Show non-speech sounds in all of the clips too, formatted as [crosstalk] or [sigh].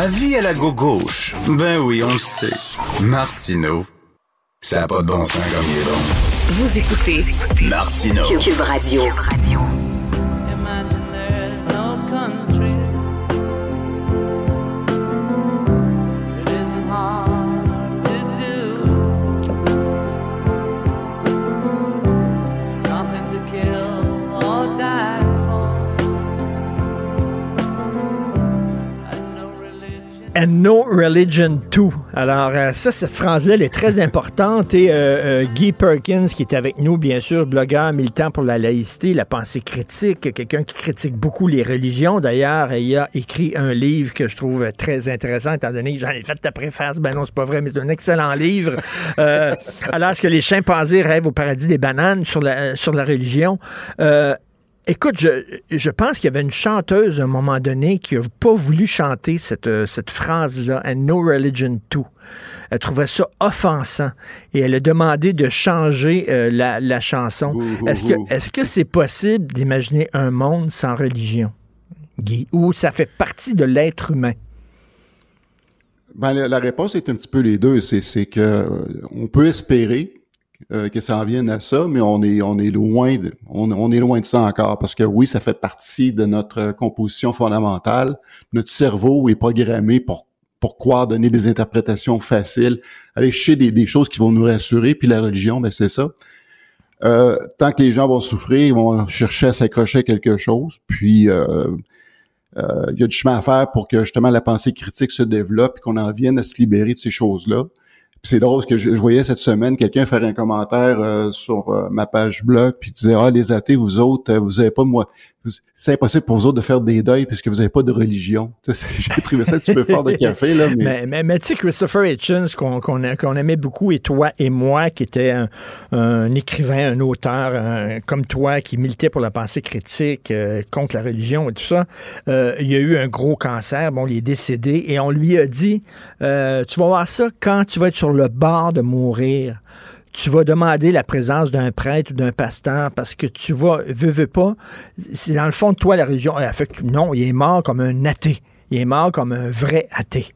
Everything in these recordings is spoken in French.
Avis à la gauche. Ben oui, on le sait. Martineau, ça n'a pas de bon sens comme il est bon. Vous écoutez Martineau. Cube Radio. And no religion too. Alors, euh, ça, cette phrase-là, elle est très [laughs] importante. Et euh, euh, Guy Perkins, qui est avec nous, bien sûr, blogueur, militant pour la laïcité, la pensée critique, quelqu'un qui critique beaucoup les religions. D'ailleurs, il a écrit un livre que je trouve très intéressant, étant donné que j'en ai fait ta préface. Ben non, c'est pas vrai, mais c'est un excellent livre. Euh, [laughs] alors que les chimpanzés rêvent au paradis des bananes sur la, sur la religion. Écoute, je, je pense qu'il y avait une chanteuse à un moment donné qui n'a pas voulu chanter cette, euh, cette phrase-là, and no religion too. Elle trouvait ça offensant et elle a demandé de changer euh, la, la chanson. Est-ce que est-ce que c'est possible d'imaginer un monde sans religion, Guy, où ça fait partie de l'être humain? Ben, la, la réponse est un petit peu les deux. C'est, c'est que euh, on peut espérer euh, que ça en vienne à ça, mais on est on est loin de on, on est loin de ça encore parce que oui, ça fait partie de notre composition fondamentale. Notre cerveau est programmé pour pour croire donner des interprétations faciles, aller chercher des, des choses qui vont nous rassurer. Puis la religion, ben c'est ça. Euh, tant que les gens vont souffrir, ils vont chercher à s'accrocher à quelque chose. Puis euh, euh, il y a du chemin à faire pour que justement la pensée critique se développe et qu'on en vienne à se libérer de ces choses-là. C'est drôle parce que je, voyais cette semaine quelqu'un faire un commentaire euh, sur euh, ma page blog puis disait ah les athées vous autres euh, vous avez pas moi c'est impossible pour vous autres de faire des deuils puisque vous avez pas de religion. [laughs] J'ai trouvé ça un petit peu fort de café là mais, Mais, mais, mais tu sais, Christopher Hitchens, qu'on aimait beaucoup, et toi et moi, qui était un, un écrivain, un auteur un- comme toi, qui militait pour la pensée critique euh, contre la religion et tout ça, euh, il y a eu un gros cancer. Bon, il est décédé et on lui a dit euh, Tu vas voir ça quand tu vas être sur le bord de mourir tu vas demander la présence d'un prêtre ou d'un pasteur parce que tu vas, veux, veux pas, c'est dans le fond de toi la religion. Elle fait que non, il est mort comme un athée. Il est mort comme un vrai athée.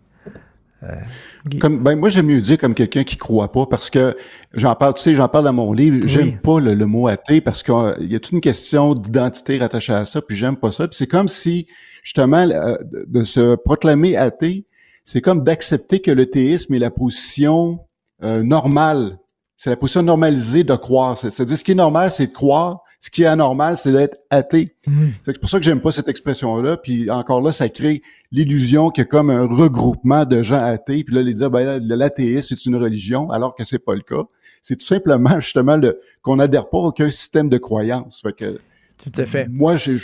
comme ben moi j'aime mieux dire comme quelqu'un qui croit pas parce que j'en parle tu sais j'en parle dans mon livre j'aime Oui. pas le, le mot athée parce qu'il y a toute une question d'identité rattachée à ça puis j'aime pas ça puis c'est comme si justement euh, de, de se proclamer athée c'est comme d'accepter que le théisme est la position euh, normale c'est la position normalisée de croire C'est- c'est-à-dire ce qui est normal c'est de croire ce qui est anormal c'est d'être athée c'est pour ça que j'aime pas cette expression-là. Puis encore là, ça crée l'illusion qu'il y a comme un regroupement de gens athées. Puis là, les dire, ben l'athéisme, c'est une religion, alors que c'est pas le cas. C'est tout simplement, justement, le, qu'on n'adhère pas à aucun système de croyance. Fait que, Tout à fait. moi, j'ai,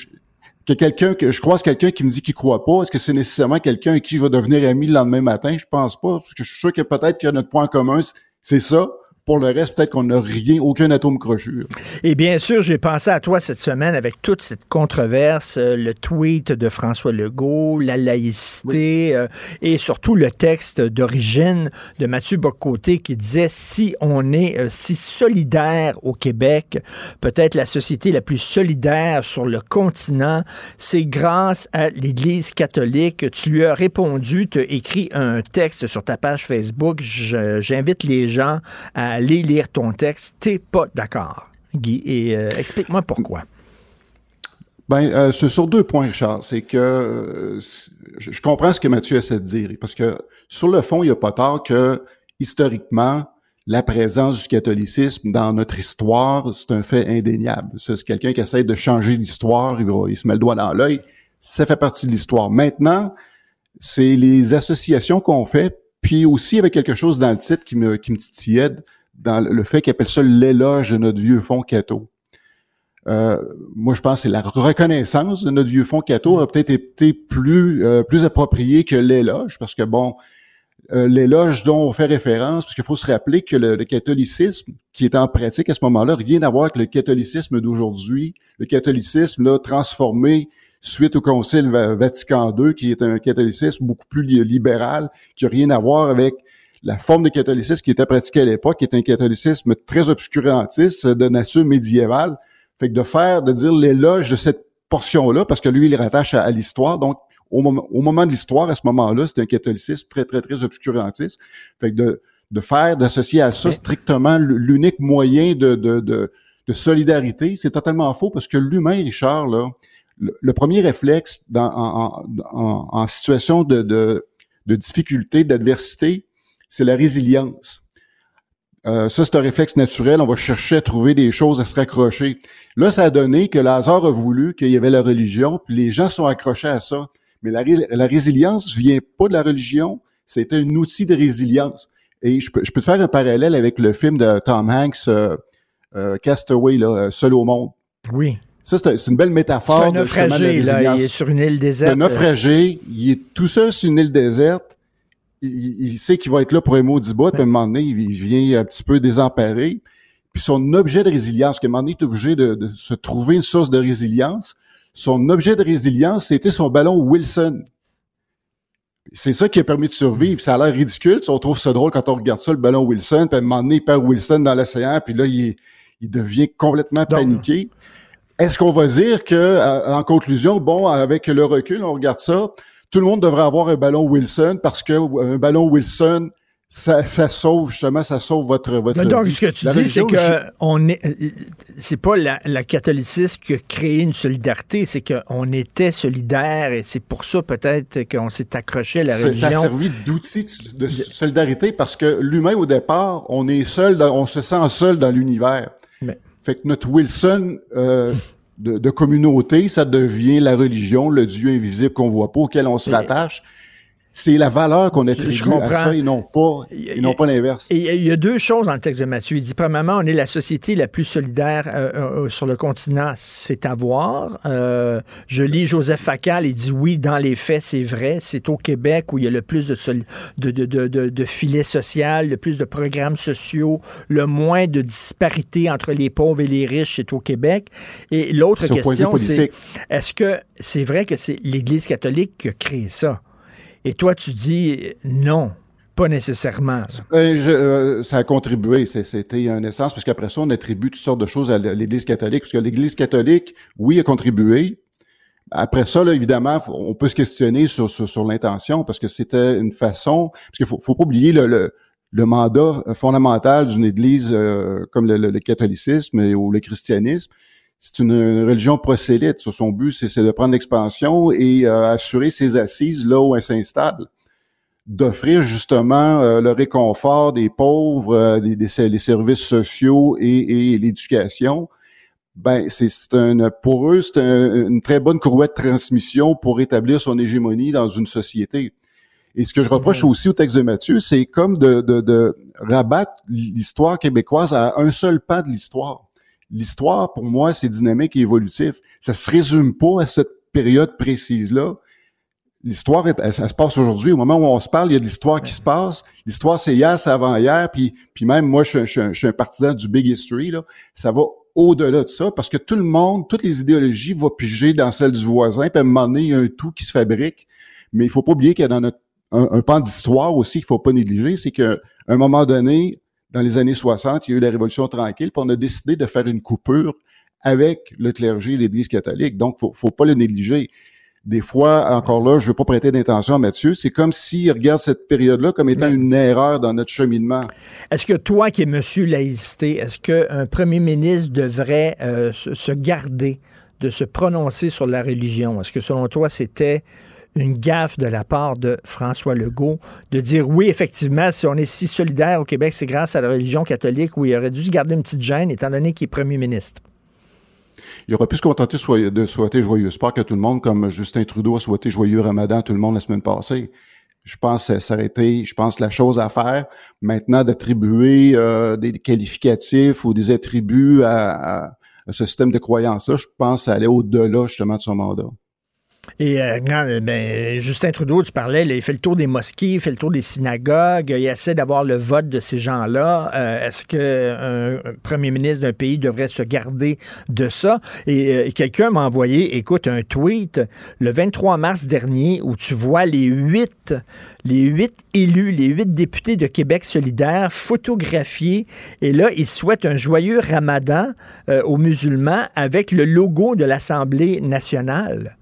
que quelqu'un que je croise quelqu'un qui me dit qu'il croit pas, est-ce que c'est nécessairement quelqu'un avec qui je vais devenir ami le lendemain matin? Je pense pas. Parce que je suis sûr que peut-être que notre point commun, c'est ça. Pour le reste, peut-être qu'on n'a rien, aucun atome crochu. Et bien sûr, j'ai pensé à toi cette semaine avec toute cette controverse, euh, le tweet de François Legault, la laïcité euh, et surtout le texte d'origine de Mathieu Bocoté qui disait si on est euh, si solidaire au Québec, peut-être la société la plus solidaire sur le continent, c'est grâce à l'Église catholique. Tu lui as répondu, tu as écrit un texte sur ta page Facebook. J'invite les gens à aller lire ton texte. T'es pas d'accord, Guy, et euh, explique-moi pourquoi. Ben, euh, c'est sur deux points, Richard. C'est que euh, je, comprends ce que Mathieu essaie de dire. Parce que sur le fond, il n'y a pas tard que, historiquement, la présence du catholicisme dans notre histoire, c'est un fait indéniable. C'est quelqu'un qui essaie de changer l'histoire, il se met le doigt dans l'œil. Ça fait partie de l'histoire. Maintenant, c'est les associations qu'on fait, puis aussi avec quelque chose dans le titre qui me, qui me titillait, dans le fait qu'il appelle ça l'éloge de notre vieux fond catho. Euh, moi, je pense que la reconnaissance de notre vieux fonds catho a peut-être été plus euh, plus approprié que l'éloge, parce que bon, euh, l'éloge dont on fait référence, parce qu'il faut se rappeler que le, le catholicisme qui est en pratique à ce moment-là, rien à voir avec le catholicisme d'aujourd'hui, le catholicisme là transformé suite au Concile Va- Vatican II, qui est un catholicisme beaucoup plus li- libéral, qui a rien à voir avec la forme de catholicisme qui était pratiquée à l'époque, qui est un catholicisme très obscurantiste de nature médiévale. Fait que de faire, de dire l'éloge de cette portion-là, parce que lui, il rattache à, à l'histoire. Donc, au moment, au moment de l'histoire, à ce moment-là, c'était un catholicisme très, très, très obscurantiste. Fait que de, de faire, d'associer à ça strictement l'unique moyen de, de, de, de solidarité, c'est totalement faux parce que l'humain, Richard, là, le, le premier réflexe dans, en, en, en, en situation de, de, de difficulté, d'adversité, c'est la résilience. Euh, ça, c'est un réflexe naturel. On va chercher à trouver des choses à se raccrocher. Là, ça a donné que Lazare a voulu qu'il y avait la religion, puis les gens sont accrochés à ça. Mais la, ré- la résilience vient pas de la religion, c'est un outil de résilience. Et je peux, je peux te faire un parallèle avec le film de Tom Hanks, euh, euh, Castaway, là, euh, Seul au monde. Oui. Ça, c'est un- c'est une belle C'est métaphore un de justement de la naufragé, là. Il est sur une île déserte. Un naufragé, il est tout seul sur une île déserte. Il, il- sait qu'il va être là pour un maudit bout, puis à un moment donné, il, il vient un petit peu désemparé. Puis son objet de résilience, qu'à un moment donné, il est obligé de, de se trouver une source de résilience. Son objet de résilience, c'était son ballon Wilson. C'est ça qui a permis de survivre. Ça a l'air ridicule. On trouve ça drôle quand on regarde ça, le ballon Wilson. Puis à un moment donné, il perd Wilson dans l'océan. Puis là, il, il devient complètement Donc- paniqué. Est-ce qu'on va dire que, en conclusion, bon, avec le recul, on regarde ça, tout le monde devrait avoir un ballon Wilson parce que euh, un ballon Wilson, ça, ça sauve justement, ça sauve votre votre. Donc, ce que tu La dis, c'est religion, que je- on est, euh, c'est pas la, la catholicisme qui a créé une solidarité, c'est qu'on était solidaires et c'est pour ça peut-être qu'on s'est accroché à la ça, ça a religion. servi d'outil de, de solidarité parce que l'humain au départ, on est seul, dans- on se sent seul dans l'univers. Mais- Fait que notre Wilson euh, [laughs] de, de communauté, ça devient la religion, le Dieu invisible qu'on voit pas, auquel on se rattache. C'est la valeur qu'on attribue à ça et non pas, et non pas l'inverse. Il y a- deux choses dans le texte de Matthieu. Il dit, premièrement, on est la société la plus solidaire euh, euh, sur le continent. C'est à voir. Euh, je lis Joseph Facal, il dit oui, dans les faits, c'est vrai. C'est au Québec où il y a le plus de, soli- de, de, de, de, filets sociaux, le plus de programmes sociaux, le moins de disparité entre les pauvres et les riches, c'est au Québec. Et l'autre question, c'est est-ce que c'est vrai que c'est l'Église catholique qui a créé ça? Et toi, tu dis non, pas nécessairement. Euh, je- euh, ça a contribué, c'était un essence, parce qu'après ça, on attribue toutes sortes de choses à l'Église catholique, parce que l'Église catholique, oui, a contribué. Après ça, là, évidemment, on peut se questionner sur, sur, sur l'intention, parce que c'était une façon, parce qu'il faut, faut pas oublier le, le, le mandat fondamental d'une Église euh, comme le, le- le catholicisme et- ou le christianisme. C'est une, une religion prosélyte. Son but, c'est de prendre l'expansion et euh, assurer ses assises là où elle s'installe d'offrir justement euh, le réconfort des pauvres, euh, les services sociaux et, et l'éducation, ben c'est pour eux c'est un- une très bonne courroie de transmission pour établir son hégémonie dans une société. Et ce que je reproche aussi au texte de Matthieu, c'est comme de, de, de rabattre l'histoire québécoise à un seul pan de l'histoire. L'histoire, pour moi, c'est dynamique et évolutif. Ça se résume pas à cette période précise-là l'histoire, elle, elle se passe aujourd'hui. Au moment où on se parle, il y a de l'histoire qui se passe. L'histoire, c'est hier, c'est avant-hier. Puis, puis même, moi, je, suis un- je suis un- je suis un partisan du big history. Là. Ça va au-delà de ça parce que tout le monde, toutes les idéologies vont piger dans celle du voisin. Puis à un moment donné, il y a un tout qui se fabrique. Mais il faut pas oublier qu'il y a dans notre un, un pan d'histoire aussi qu'il faut pas négliger, c'est qu'à un moment donné, dans les années 60, il y a eu la Révolution tranquille, puis on a décidé de faire une coupure avec le clergé et l'Église catholique. Donc, faut, faut pas le négliger des fois, encore là, je veux pas prêter d'intention à Mathieu, c'est comme s'il regarde cette période-là comme étant une erreur dans notre cheminement. Est-ce que toi qui es monsieur laïcité, est-ce qu'un premier ministre devrait euh, se, se garder de se prononcer sur la religion? Est-ce que selon toi, c'était une gaffe de la part de François Legault de dire oui, effectivement, si on est si solidaire au Québec, c'est grâce à la religion catholique où il aurait dû se garder une petite gêne étant donné qu'il est premier ministre? Il aurait pu se contenter de souhaiter, joyeux Pâques à tout le monde, comme Justin Trudeau a souhaité joyeux Ramadan à tout le monde la semaine passée. Je pense que été, je pense, la chose à faire. Maintenant, d'attribuer euh, des qualificatifs ou des attributs à, ce système de croyance-là, je pense que allait au-delà justement de son mandat. Et euh, euh, ben, Justin Trudeau, tu parlais, il fait le tour des mosquées, il fait le tour des synagogues, il essaie d'avoir le vote de ces gens-là. Euh, Est-ce qu'un un premier ministre d'un pays devrait se garder de ça? Et euh, quelqu'un m'a envoyé, écoute, un tweet le 23 mars dernier où tu vois les huit, les huit élus, les huit députés de Québec solidaire photographiés. Et là, ils souhaitent un joyeux ramadan euh, aux musulmans avec le logo de l'Assemblée nationale.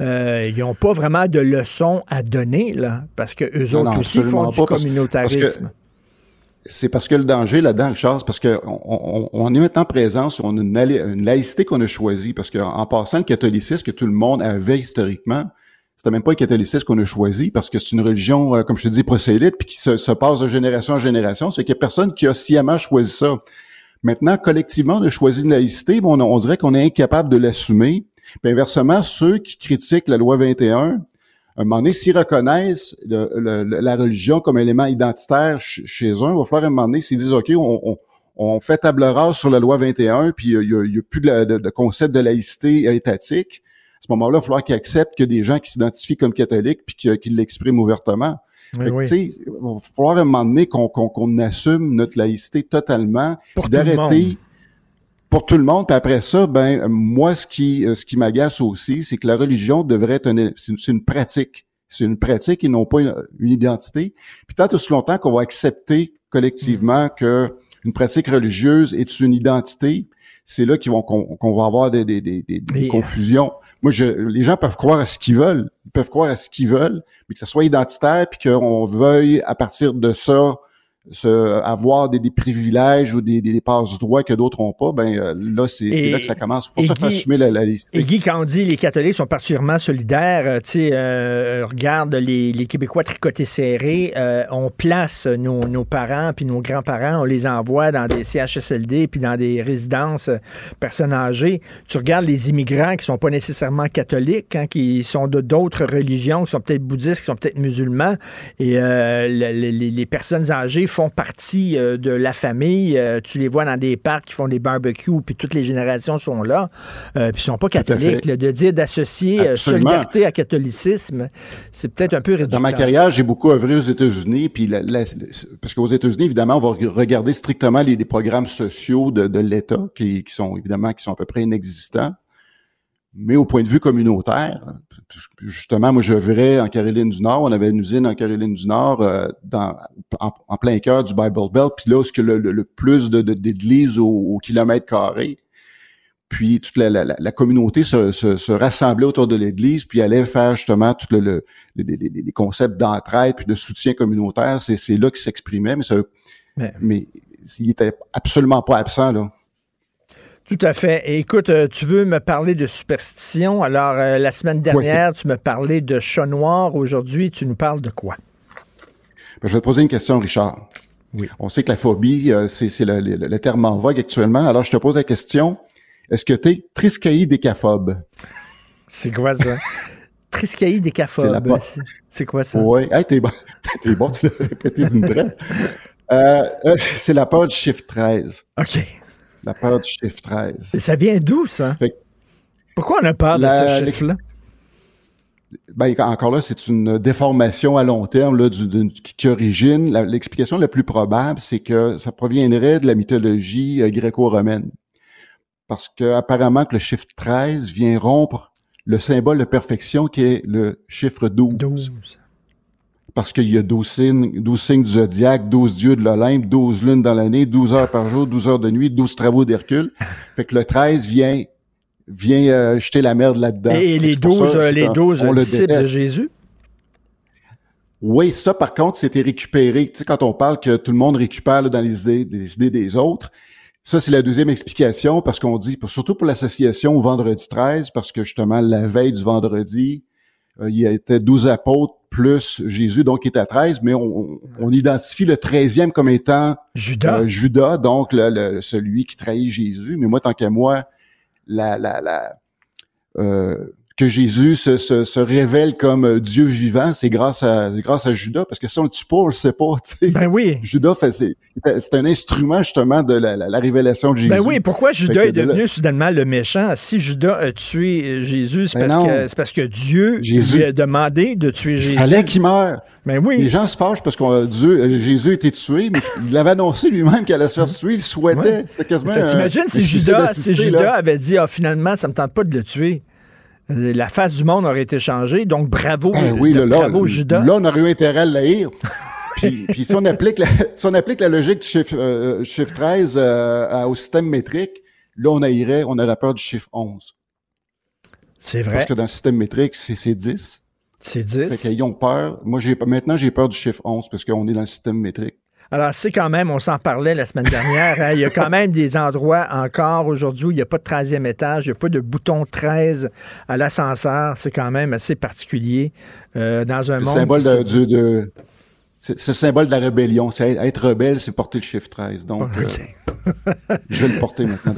Euh, ils n'ont pas vraiment de leçons à donner, là, parce que eux Non, autres non, aussi font du communautarisme. C'est parce que le danger là-dedans, Richard, c'est parce que on, est maintenant présent sur une, laïcité qu'on a choisie. Parce qu'en en passant, le catholicisme que tout le monde avait historiquement, c'était même pas le catholicisme qu'on a choisi parce que c'est une religion, euh, comme je te dis, prosélyte, puis qui se, se passe de génération en génération. C'est qu'il y a personne qui a sciemment choisi ça. Maintenant, collectivement, on a choisi une laïcité, mais on, on dirait qu'on est incapable de l'assumer. Puis inversement, ceux qui critiquent la loi 21, à un moment donné, s'ils reconnaissent le- le- le- la religion comme élément identitaire ch- chez eux, il va falloir un moment donné, s'ils disent, OK, on, on- on fait table rase sur la loi 21, puis il n'y a, plus de, la- de- de concept de laïcité étatique, à ce moment-là, il va falloir qu'ils acceptent que des gens qui s'identifient comme catholiques, puis qu'ils l'expriment ouvertement. Oui, que, oui. Il va falloir à un moment donné qu'on assume notre laïcité totalement, d'arrêter pour tout le monde. Puis après ça, ben euh, moi, ce qui euh, ce qui m'agace aussi, c'est que la religion devrait être c'est une, c'est une pratique. C'est une pratique et non pas une, une identité. Puis tant aussi longtemps qu'on va accepter collectivement que une pratique religieuse est une identité, c'est là qu'ils vont qu'on va avoir des, des, des, des- Et- confusions. Moi, je, les gens peuvent croire à ce qu'ils veulent. Ils peuvent croire à ce qu'ils veulent, mais que ça soit identitaire, puis qu'on veuille, à partir de ça, se, avoir des, des privilèges ou des, des, des passe-droits que d'autres n'ont pas, ben euh, là, c'est là que ça commence. Et ça Guy- assumer la, la laïcité. Et Guy, quand on dit les catholiques sont particulièrement solidaires, euh, tu sais, euh, regarde les, les Québécois tricotés serrés, euh, on place nos, nos parents puis nos grands-parents, on les envoie dans des CHSLD puis dans des résidences euh, personnes âgées. Tu regardes les immigrants qui sont pas nécessairement catholiques, hein, qui sont de d'autres religions, qui sont peut-être bouddhistes, qui sont peut-être musulmans, et euh, le- le- les, les personnes âgées font partie euh, de la famille. Euh, tu les vois dans des parcs qui font des barbecues, puis toutes les générations sont là, euh, puis ils sont pas catholiques. là. de dire d'associer solidarité à catholicisme, c'est peut-être un peu réducteur. Dans ma carrière, j'ai beaucoup œuvré aux États-Unis, puis la- la- parce qu'aux États-Unis, évidemment, on va re- regarder strictement les, les programmes sociaux de, de l'État, qui, qui sont évidemment qui sont à peu près inexistants. Mais au point de vue communautaire, justement, moi, je verrais en Caroline du Nord, on avait une usine en Caroline du Nord, euh, dans, en, en plein cœur du Bible Belt, puis là, où ce que le, le- le plus de, de- d'églises au, au kilomètre carré, puis toute la, la- la- la communauté se, se, se rassemblait autour de l'église, puis allait faire justement tout le, le- les, concepts d'entraide puis de soutien communautaire. C'est, là qu'il s'exprimait, mais ça, Mais- mais il était absolument pas absent là. Tout à fait. Et écoute, euh, tu veux me parler de superstition? Alors, euh, la semaine dernière, tu me parlais de chat noir. Aujourd'hui, tu nous parles de quoi? Ben, je vais te poser une question, Richard. Oui. On sait que la phobie, euh, c'est, le, le- le terme en vogue actuellement. Alors, je te pose la question. Est-ce que tu es triskaïdécaphobe? [laughs] C'est quoi ça? Triskaïdécaphobe. C'est quoi ça? Oui. Hey, t'es bon. [laughs] t'es bon, tu l'as répété d'une traite. C'est la peur du chiffre 13. OK. La peur du chiffre 13. Et ça vient d'où, ça? Fait Pourquoi on a peur de ce chiffre-là? Ben, encore là, c'est une déformation à long terme là, du, qui, origine. la- l'explication la plus probable, c'est que ça proviendrait de la mythologie euh, gréco-romaine. Parce que apparemment que le chiffre 13 vient rompre le symbole de perfection qui est le chiffre 12. 12. Parce qu'il y a 12 signes, 12 signes du zodiaque, 12 dieux de l'Olympe, 12 lunes dans l'année, 12 heures par jour, 12 heures de nuit, 12 travaux d'Hercule. [laughs] Fait que le 13 vient vient euh, jeter la merde là-dedans. Et les C'est pour 12, ça, euh, les un- 12 on le disciples de. Jésus? Oui, ça, par contre, c'était récupéré. Tu sais, quand on parle que tout le monde récupère là, dans les idées, les idées des autres, ça, c'est la deuxième explication parce qu'on dit, surtout pour l'association au vendredi 13, parce que justement, la veille du vendredi, il y était 12 apôtres plus Jésus, donc il était à 13, mais on, on- on identifie le 13e comme étant Judas? euh, Judas, donc le, le- celui qui trahit Jésus. Mais moi, tant qu'à moi, la, la, la, euh, que Jésus se, se, se révèle comme euh, Dieu vivant, c'est grâce à c'est grâce à Judas, parce que si on le tue pas, on le sait pas. [laughs] ben oui. Judas c'est, un instrument justement de la, la, la révélation de Jésus. Ben oui, pourquoi Judas est de là- devenu soudainement le méchant? Si Judas a tué euh, Jésus, c'est Ben parce, non. que, c'est parce que Dieu Jésus- lui a demandé de tuer Il Jésus. fallait qu'il meure. Ben Les oui. gens se fâchent parce que Dieu, euh, Jésus a été tué, mais il avait annoncé lui-même qu'elle allait se faire tuer. Il souhaitait. Ouais. C'était quasiment. T'imagines si Judas, si. Judas avait dit ah, finalement, ça me tente pas de le tuer. La face du monde aurait été changée. Donc bravo, Ben euh, oui, là, là, bravo Judas. là, on aurait eu intérêt à l'haïr. [laughs] puis, puis si, on applique la, si on applique la logique du chiffre, euh, chiffre 13 euh, au système métrique, là, on haïrait, on aurait peur du chiffre 11. C'est vrai. Parce que dans le système métrique, c'est c'est 10. C'est Fait 10. qu'ils ont peur. Moi, j'ai maintenant, j'ai peur du chiffre 11 parce qu'on est dans le système métrique. Alors, c'est quand même, on s'en parlait la semaine dernière, hein, il y a quand même des endroits encore aujourd'hui où il n'y a pas de 13e étage, il n'y a pas de bouton 13 à l'ascenseur. C'est quand même assez particulier euh, dans un Le monde. symbole de- c'est le symbole de la rébellion. C'est être rebelle, c'est porter le chiffre 13. Donc, euh, [laughs] je vais le porter maintenant.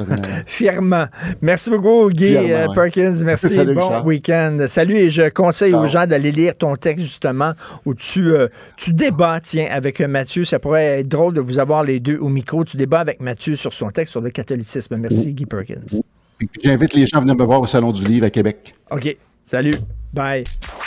Fièrement. Merci beaucoup, Guy Fièrement, euh, ouais. Perkins. Merci. [laughs] Salut, bon week-end. Salut et je conseille aux gens d'aller lire ton texte, justement, où tu, euh, tu débats, tiens, avec Mathieu. Ça pourrait être drôle de vous avoir les deux au micro. Tu débats avec Mathieu sur son texte sur le catholicisme. Merci, Guy Perkins. J'invite les gens à venir me voir au Salon du Livre à Québec. OK. Salut. Bye.